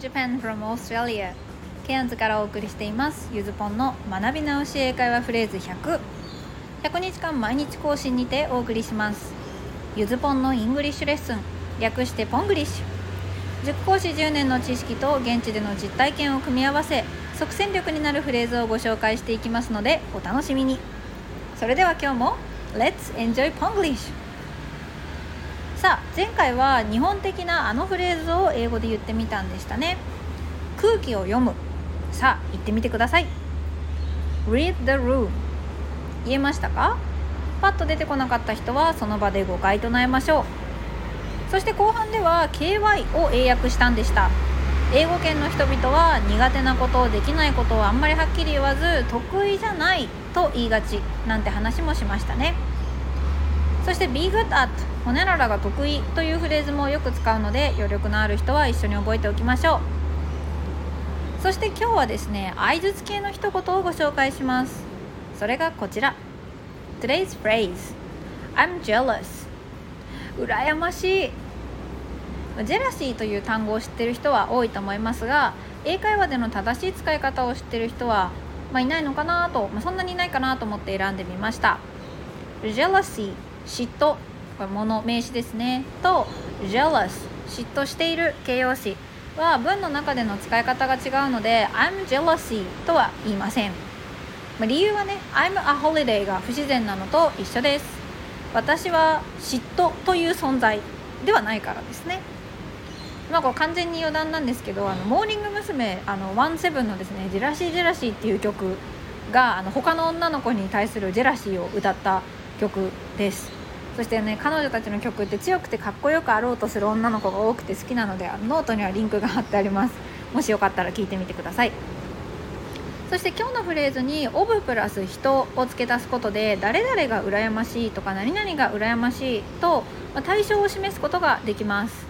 Japan from Australia ケアンズからお送りしています。ゆずぽんの学び直し英会話フレーズ100 100日間毎日更新にてお送りします。ゆずぽんの English lesson。略してポングリッシュ。塾講師10年の知識と現地での実体験を組み合わせ即戦力になるフレーズをご紹介していきますのでお楽しみに。それでは今日も Let's enjoy Ponglish! さあ前回は日本的なあのフレーズを英語で言ってみたんでしたね。空気を読む。さあ言ってみてください。Read the room 言えましたか？パッと出てこなかった人はその場で誤解唱えましょう。そして後半では KY を英訳したんでした。英語圏の人々は苦手なことできないことをあんまりはっきり言わず得意じゃないと言いがちなんて話もしましたね。そして Be good at ほねららが得意というフレーズもよく使うので余力のある人は一緒に覚えておきましょう。そして今日はですね相づち系の一言をご紹介します。それがこちら。Today's phrase I'm jealous. 羨ましい。ジェラシーという単語を知ってる人は多いと思いますが英会話での正しい使い方を知ってる人は、まあ、いないのかなと、まあ、そんなにいないかなと思って選んでみました。Jealousy 嫉妬これ物名詞ですね。と Jealous 嫉妬している形容詞。は文の中での使い方が違うので I'm jealousy とは言いません、理由はね I'm a holiday が不自然なのと一緒です。私は嫉妬という存在ではないからですね。まあ、これ完全に余談なんですけどあのモーニング娘。あのワンセブンのですね「ジェラシージェラシー」っていう曲があの他の女の子に対するジェラシーを歌った曲です。そしてね彼女たちの曲って強くてかっこよくあろうとする女の子が多くて好きなのでノートにはリンクが貼ってあります。もしよかったら聞いてみてください。そして今日のフレーズに「 of プラス人」を付け足すことで誰々が羨ましいとか何々が羨ましいと、ま対象を示すことができます。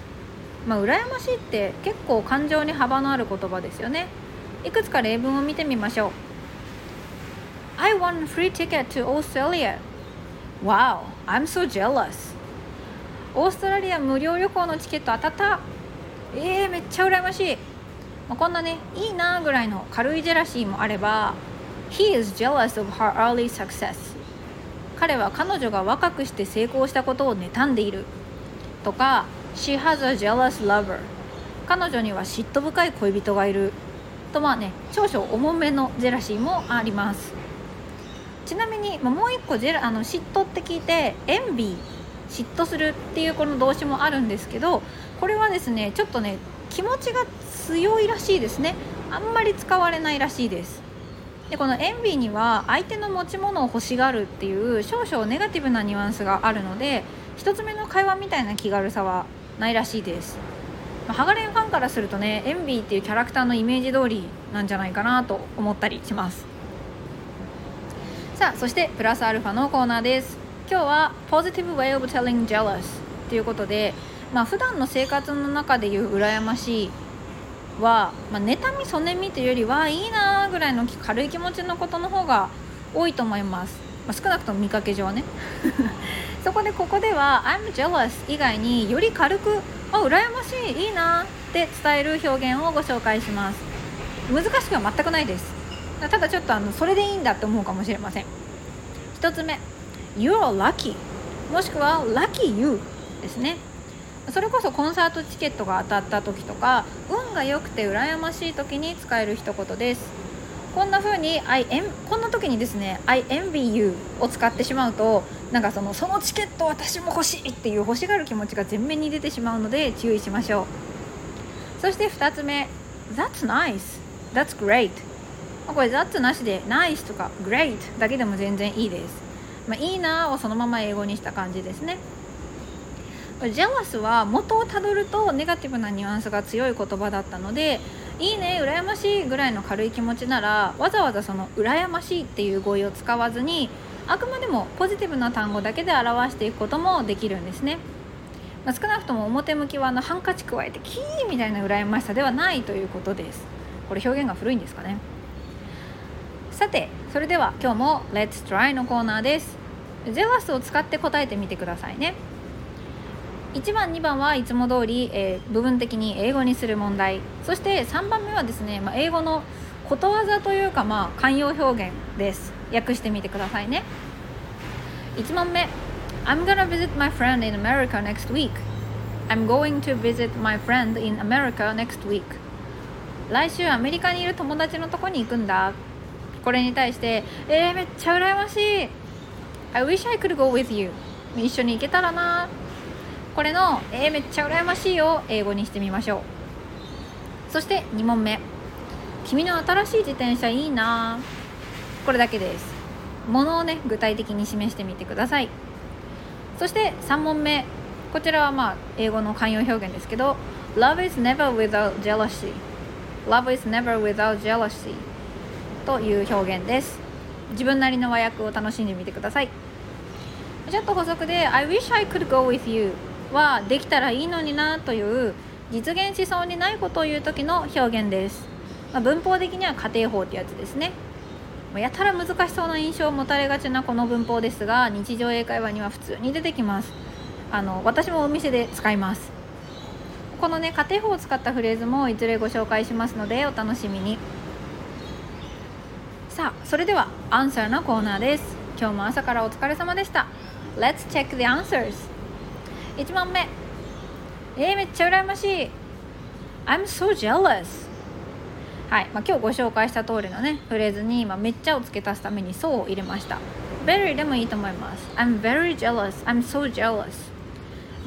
まあ、羨ましいって結構感情に幅のある言葉ですよね。いくつか例文を見てみましょう。I won free ticket to Australia Wow, I'm so jealous. オーストラリア無料旅行のチケット当たった。えー、めっちゃ羨ましい、まあ、こんなねいいなぐらいの軽いジェラシーもあれば He is jealous of her early success. 彼は彼女が若くして成功したことを妬んでいる。とか She has a jealous lover. 彼女には嫉妬深い恋人がいる。とまあね少々重めのジェラシーもあります。ちなみに、ま、もう一個ジェラあの嫉妬って聞いてエンビー嫉妬するっていうこの動詞もあるんですけどこれはですねちょっとね気持ちが強いらしいですね。あんまり使われないらしいです。でこのエンビーには相手の持ち物を欲しがるっていう少々ネガティブなニュアンスがあるので1つ目の会話みたいな気軽さはないらしいです、まあ、ハガレンファンからするとねエンビーっていうキャラクターのイメージ通りなんじゃないかなと思ったりします。さあそしてプラスアルファのコーナーです。今日は Positive Way of Telling Jealous ということでまあ普段の生活の中でいう羨ましいは、まあ、妬みそねみというよりはいいなぐらいの軽い気持ちのことの方が多いと思います、まあ、少なくとも見かけ上ね。そこでここでは I'm jealous 以外により軽くあ羨ましいいいなって伝える表現をご紹介します。難しくは全くないです。ただちょっとあのそれでいいんだって思うかもしれません。1つ目 You're lucky もしくは Lucky you ですね。それこそコンサートチケットが当たった時とか運が良くて羨ましい時に使える一言です。こんな風に I em こんな時にですね I envy you を使ってしまうとなんかそのそのチケット私も欲しいっていう欲しがる気持ちが前面に出てしまうので注意しましょう。そして2つ目 That's nice That's great これ that なしで Nice とか Great だけでも全然いいです、まあ、いいなをそのまま英語にした感じですね。ジェラスは元をたどるとネガティブなニュアンスが強い言葉だったのでいいね羨ましいぐらいの軽い気持ちならわざわざその羨ましいっていう語彙を使わずにあくまでもポジティブな単語だけで表していくこともできるんですね、まあ、少なくとも表向きはあのハンカチ加えてキーみたいな羨ましさではないということです。これ表現が古いんですかね。さてそれでは今日も Let's Try のコーナーです。ジェラスを使って答えてみてくださいね。1番2番はいつも通り、えー、部分的に英語にする問題。そして3番目はですね、まあ、英語のことわざというか、まあ、慣用表現です。訳してみてくださいね。1問目。I'm gonna visit my friend in America next week. I'm going to visit my friend in America next week. 来週アメリカにいる友達のとこに行くんだ。これに対してえー、めっちゃ羨ましい。I wish I could go with you. 一緒に行けたらな。これの「えー、めっちゃ羨ましい」を英語にしてみましょう。そして2問目「君の新しい自転車いいな」これだけです。ものをね具体的に示してみてください。そして3問目。こちらはまあ英語の慣用表現ですけど。Love is never without jealousy. Love is never without jealousy. という表現です。自分なりの和訳を楽しんでみてください。ちょっと補足で I wish I could go with you はできたらいいのになという実現しそうにないことを言う時の表現です、まあ、文法的には家庭法ってやつですね。やたら難しそうな印象を持たれがちなこの文法ですが日常英会話には普通に出てきます。あの私もお店で使います。このね家庭法を使ったフレーズもいずれご紹介しますのでお楽しみに。さあそれではアンサーのコーナーです。今日も朝からお疲れ様でした。Let's check the answers. 1問目。えー、めっちゃ羨ましい。I'm so jealous. はい、まあ、今日ご紹介した通りのねフレーズに、まあ、めっちゃを付け足すために so を入れました。very でもいいと思います。I'm very jealous. I'm so jealous.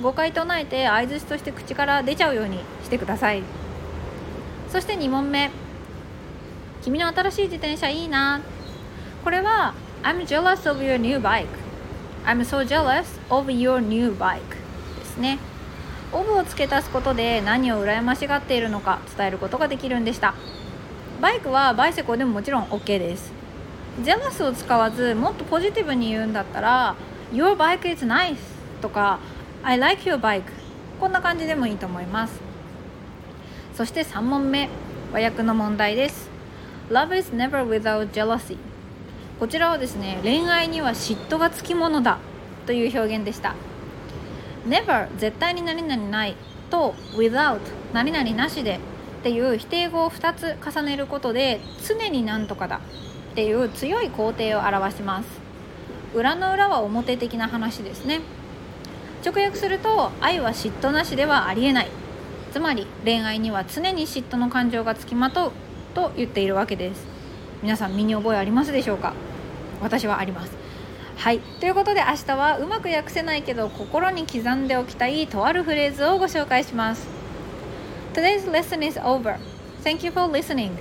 5回唱えて相づちとして口から出ちゃうようにしてください。そして2問目。君の新しい自転車いいな。これは I'm jealous of your new bike. I'm so jealous of your new bike. ですね。オブを付け足すことで何を羨ましがっているのか伝えることができるんでした。バイクはバイセコでももちろん OK です。ジェラスを使わずもっとポジティブに言うんだったら Your bike is nice とか I like your bike こんな感じでもいいと思います。そして3問目。和訳の問題です。Love is never without jealousy. こちらはですね恋愛には嫉妬がつきものだという表現でした。Never 絶対に何々ないと without 何々なしでっていう否定語を2つ重ねることで常になんとかだっていう強い肯定を表します。裏の裏は表的な話ですね。直訳すると愛は嫉妬なしではありえない。つまり恋愛には常に嫉妬の感情がつきまとう。と言っているわけです皆さん身に覚えありますでしょうか私はありますはいということで明日はうまく訳せないけど心に刻んでおきたいとあるフレーズをご紹介します Today's lesson is over Thank you for listening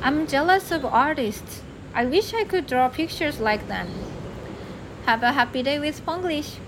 I'm jealous of artists I wish I could draw pictures like them Have a happy day with Spanglish